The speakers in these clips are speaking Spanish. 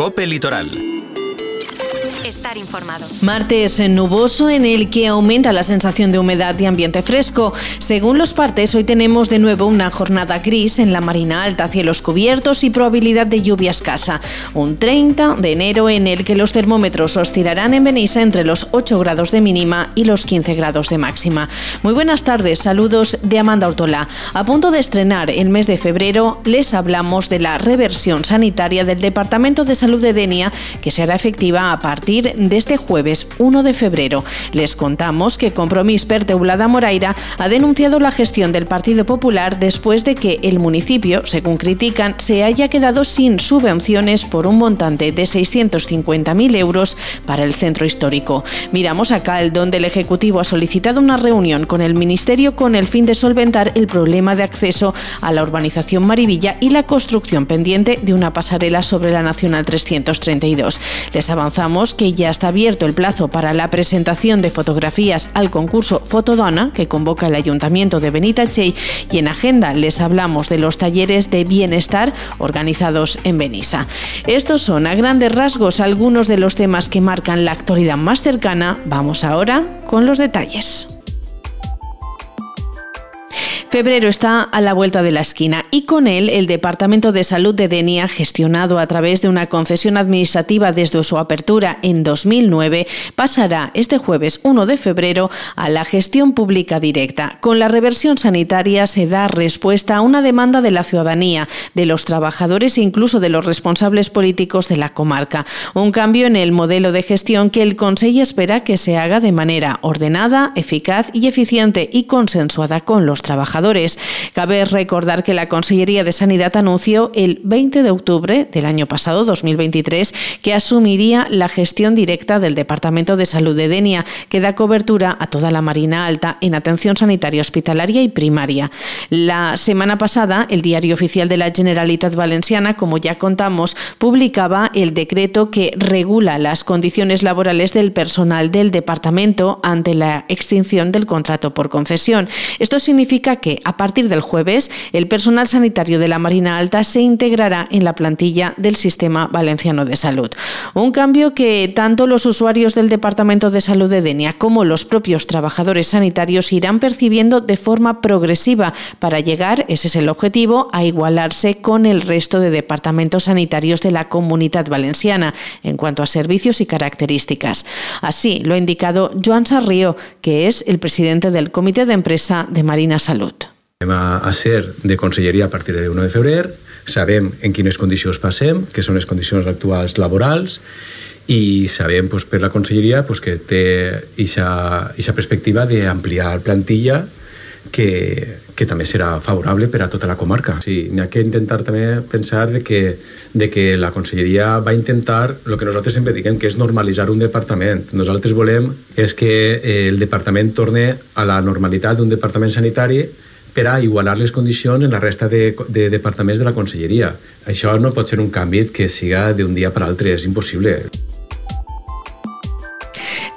Cope Litoral estar informado. Martes nuboso en el que aumenta la sensación de humedad y ambiente fresco. Según los partes, hoy tenemos de nuevo una jornada gris en la Marina Alta, cielos cubiertos y probabilidad de lluvia escasa. Un 30 de enero en el que los termómetros oscilarán en Benissa entre los 8 grados de mínima y los 15 grados de máxima. Muy buenas tardes, saludos de Amanda Ortola. A punto de estrenar el mes de febrero, les hablamos de la reversión sanitaria del Departamento de Salud de Denia, que será efectiva a partir de este jueves 1 de febrero. Les contamos que Compromís per Teulada Moraira ha denunciado la gestión del Partido Popular después de que el municipio, según critican, se haya quedado sin subvenciones por un montante de 650.000 euros para el centro histórico. Miramos a Cal, donde el Ejecutivo ha solicitado una reunión con el Ministerio con el fin de solventar el problema de acceso a la urbanización Marivilla y la construcción pendiente de una pasarela sobre la Nacional 332. Les avanzamos que ya está abierto el plazo para la presentación de fotografías al concurso Fotodona que convoca el Ayuntamiento de Benitachey y en agenda les hablamos de los talleres de bienestar organizados en Benissa. Estos son a grandes rasgos algunos de los temas que marcan la actualidad más cercana. Vamos ahora con los detalles. Febrero está a la vuelta de la esquina y con él el Departamento de Salud de Denia, gestionado a través de una concesión administrativa desde su apertura en 2009, pasará este jueves 1 de febrero a la gestión pública directa. Con la reversión sanitaria se da respuesta a una demanda de la ciudadanía, de los trabajadores e incluso de los responsables políticos de la comarca. Un cambio en el modelo de gestión que el Consejo espera que se haga de manera ordenada, eficaz y eficiente y consensuada con los trabajadores. Cabe recordar que la Consellería de Sanidad anunció el 20 de octubre del año pasado, 2023, que asumiría la gestión directa del Departamento de Salud de Denia, que da cobertura a toda la Marina Alta en atención sanitaria hospitalaria y primaria. La semana pasada, el Diario Oficial de la Generalitat Valenciana, como ya contamos, publicaba el decreto que regula las condiciones laborales del personal del departamento ante la extinción del contrato por concesión. Esto significa que a partir del jueves el personal sanitario de la Marina Alta se integrará en la plantilla del Sistema Valenciano de Salud. Un cambio que tanto los usuarios del Departamento de Salud de Denia como los propios trabajadores sanitarios irán percibiendo de forma progresiva para llegar, ese es el objetivo, a igualarse con el resto de departamentos sanitarios de la comunidad valenciana en cuanto a servicios y características. Así lo ha indicado Joan Sarrió, que es el presidente del Comité de Empresa de Marina Salud. a, a ser de conselleria a partir de 1 de febrer, sabem en quines condicions passem, que són les condicions actuals laborals, i sabem pues, per la conselleria pues, que té aquesta perspectiva d'ampliar plantilla que, que també serà favorable per a tota la comarca. Sí, n'hi ha que intentar també pensar de que, de que la conselleria va intentar el que nosaltres sempre diguem, que és normalitzar un departament. Nosaltres volem és que eh, el departament torne a la normalitat d'un departament sanitari per a igualar les condicions en la resta de, de departaments de la conselleria. Això no pot ser un canvi que siga d'un dia per altre, és impossible.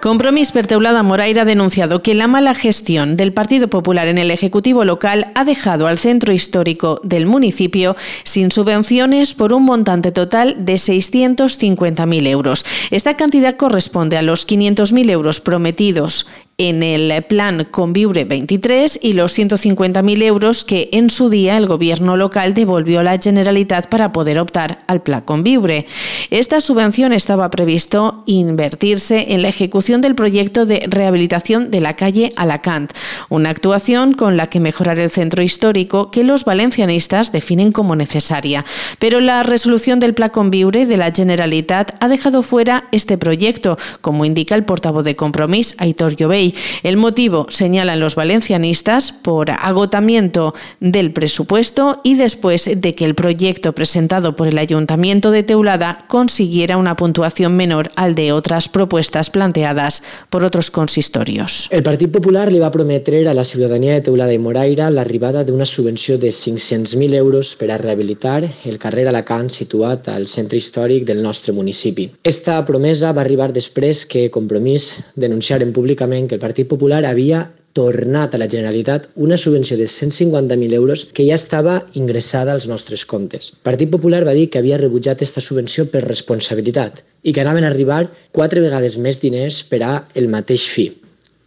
Compromís per Teulada Moraira ha denunciado que la mala gestión del Partido Popular en el Ejecutivo local ha dejado al centro histórico del municipio sin subvenciones por un montante total de 650.000 euros. Esta cantidad corresponde a los 500.000 euros prometidos en el plan Conviure 23 y los 150.000 euros que en su día el gobierno local devolvió a la Generalitat para poder optar al plan Conviure. Esta subvención estaba previsto invertirse en la ejecución del proyecto de rehabilitación de la calle Alacant, una actuación con la que mejorar el centro histórico que los valencianistas definen como necesaria. Pero la resolución del plan Conviure de la Generalitat ha dejado fuera este proyecto, como indica el portavoz de Compromís, Aitor Llobey, El motivo, señalan los valencianistas, por agotamiento del presupuesto y después de que el proyecto presentado por el Ayuntamiento de Teulada consiguiera una puntuación menor al de otras propuestas planteadas por otros consistorios. El Partit Popular li va prometre a la ciutadania de Teulada i Moraira l'arribada d'una subvenció de 500.000 euros per a rehabilitar el carrer Alacant situat al centre històric del nostre municipi. Esta promesa va arribar després que Compromís denunciaren públicament que el Partit Popular havia tornat a la Generalitat una subvenció de 150.000 euros que ja estava ingressada als nostres comptes. El Partit Popular va dir que havia rebutjat aquesta subvenció per responsabilitat i que anaven a arribar quatre vegades més diners per a el mateix fi.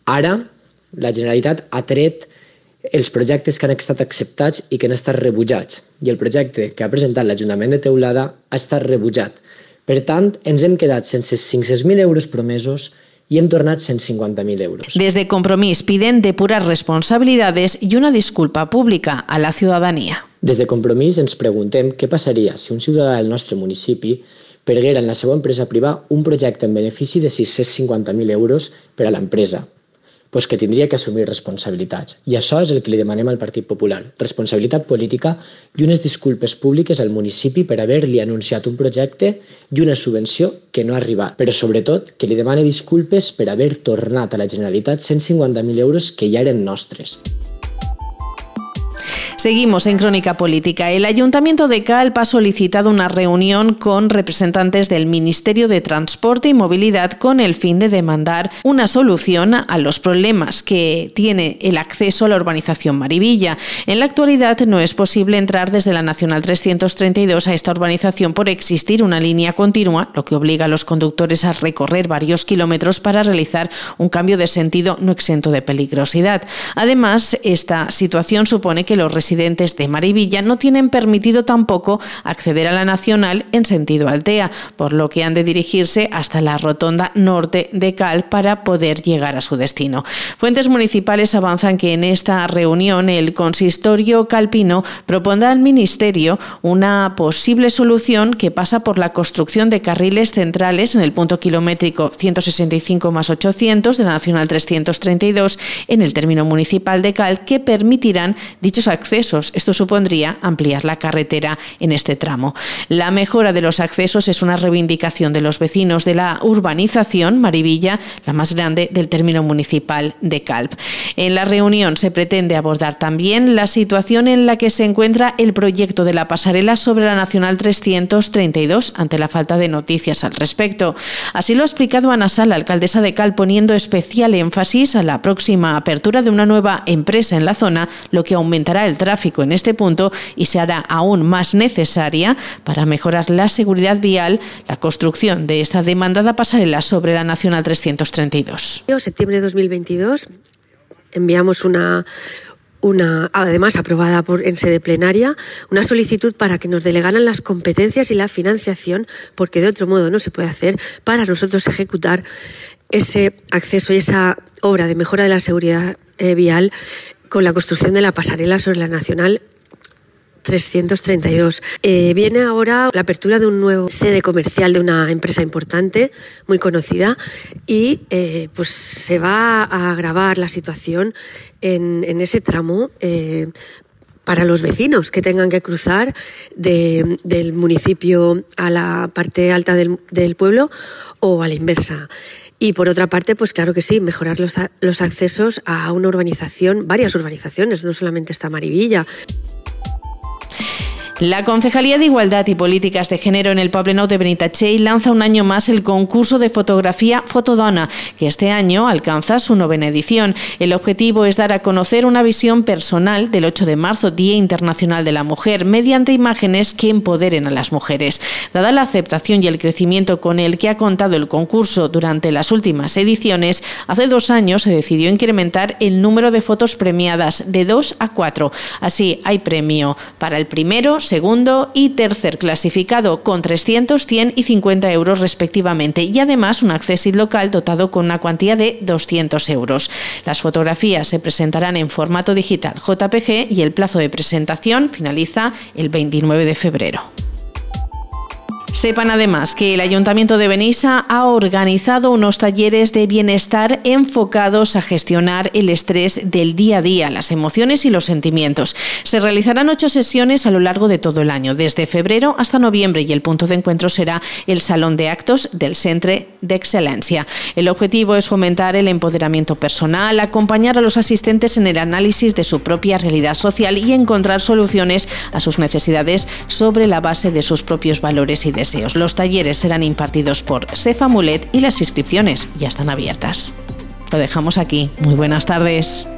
Ara, la Generalitat ha tret els projectes que han estat acceptats i que han estat rebutjats. I el projecte que ha presentat l'Ajuntament de Teulada ha estat rebutjat. Per tant, ens hem quedat sense 500.000 euros promesos y hem tornat 150.000 euros. Desde Compromís piden depurar responsabilidades y una disculpa pública a la ciudadanía. Des de Compromís ens preguntem què passaria si un ciutadà del nostre municipi perguera en la seva empresa privada un projecte en benefici de 650.000 euros per a l'empresa, pues que tindria que assumir responsabilitats. I això és el que li demanem al Partit Popular. Responsabilitat política i unes disculpes públiques al municipi per haver-li anunciat un projecte i una subvenció que no ha arribat. Però sobretot que li demane disculpes per haver tornat a la Generalitat 150.000 euros que ja eren nostres. Seguimos en Crónica Política. El Ayuntamiento de Calp ha solicitado una reunión con representantes del Ministerio de Transporte y Movilidad con el fin de demandar una solución a los problemas que tiene el acceso a la urbanización Marivilla. En la actualidad no es posible entrar desde la Nacional 332 a esta urbanización por existir una línea continua, lo que obliga a los conductores a recorrer varios kilómetros para realizar un cambio de sentido no exento de peligrosidad. Además, esta situación supone que los residentes de Marivilla no tienen permitido tampoco acceder a la Nacional en sentido Altea, por lo que han de dirigirse hasta la rotonda norte de Cal para poder llegar a su destino. Fuentes municipales avanzan que en esta reunión el consistorio calpino propondrá al Ministerio una posible solución que pasa por la construcción de carriles centrales en el punto kilométrico 165 más 800 de la Nacional 332 en el término municipal de Cal que permitirán dichos accesos esto supondría ampliar la carretera en este tramo. La mejora de los accesos es una reivindicación de los vecinos de la urbanización Marivilla, la más grande del término municipal de Calp. En la reunión se pretende abordar también la situación en la que se encuentra el proyecto de la pasarela sobre la Nacional 332 ante la falta de noticias al respecto. Así lo ha explicado Ana Sala, alcaldesa de Calp, poniendo especial énfasis a la próxima apertura de una nueva empresa en la zona, lo que aumentará el tráfico en este punto y se hará aún más necesaria para mejorar la seguridad vial la construcción de esta demandada pasarela sobre la Nacional 332. En septiembre de 2022 enviamos una, una, además aprobada por, en sede plenaria, una solicitud para que nos delegaran las competencias y la financiación, porque de otro modo no se puede hacer, para nosotros ejecutar ese acceso y esa obra de mejora de la seguridad eh, vial con la construcción de la pasarela sobre la Nacional 332. Eh, viene ahora la apertura de un nuevo sede comercial de una empresa importante, muy conocida, y eh, pues se va a agravar la situación en, ese tramo. Eh, para los vecinos que tengan que cruzar del municipio a la parte alta del pueblo o a la inversa. Y por otra parte, pues claro que sí, mejorar los, los accesos a una urbanización, varias urbanizaciones, no solamente esta Marivilla. La Concejalía de Igualdad y Políticas de Género en el Poblenou de Benitachell lanza un año más el concurso de fotografía Fotodona, que este año alcanza su novena edición. El objetivo es dar a conocer una visión personal del 8 de marzo, Día Internacional de la Mujer, mediante imágenes que empoderen a las mujeres. Dada la aceptación y el crecimiento con el que ha contado el concurso durante las últimas ediciones, hace dos años se decidió incrementar el número de fotos premiadas de dos a cuatro. Así, hay premio para el primero, segundo y tercer clasificado con 300, 100 y 50 euros respectivamente y además un acceso local dotado con una cuantía de 200 euros. Las fotografías se presentarán en formato digital JPG y el plazo de presentación finaliza el 29 de febrero. Sepan además que el Ayuntamiento de Benissa ha organizado unos talleres de bienestar enfocados a gestionar el estrés del día a día, las emociones y los sentimientos. Se realizarán ocho sesiones a lo largo de todo el año, desde febrero hasta noviembre, y el punto de encuentro será el Salón de Actos del Centre de Excelencia. El objetivo es fomentar el empoderamiento personal, acompañar a los asistentes en el análisis de su propia realidad social y encontrar soluciones a sus necesidades sobre la base de sus propios valores y deseos. Los talleres serán impartidos por Sefa Mulet y las inscripciones ya están abiertas. Lo dejamos aquí. Muy buenas tardes.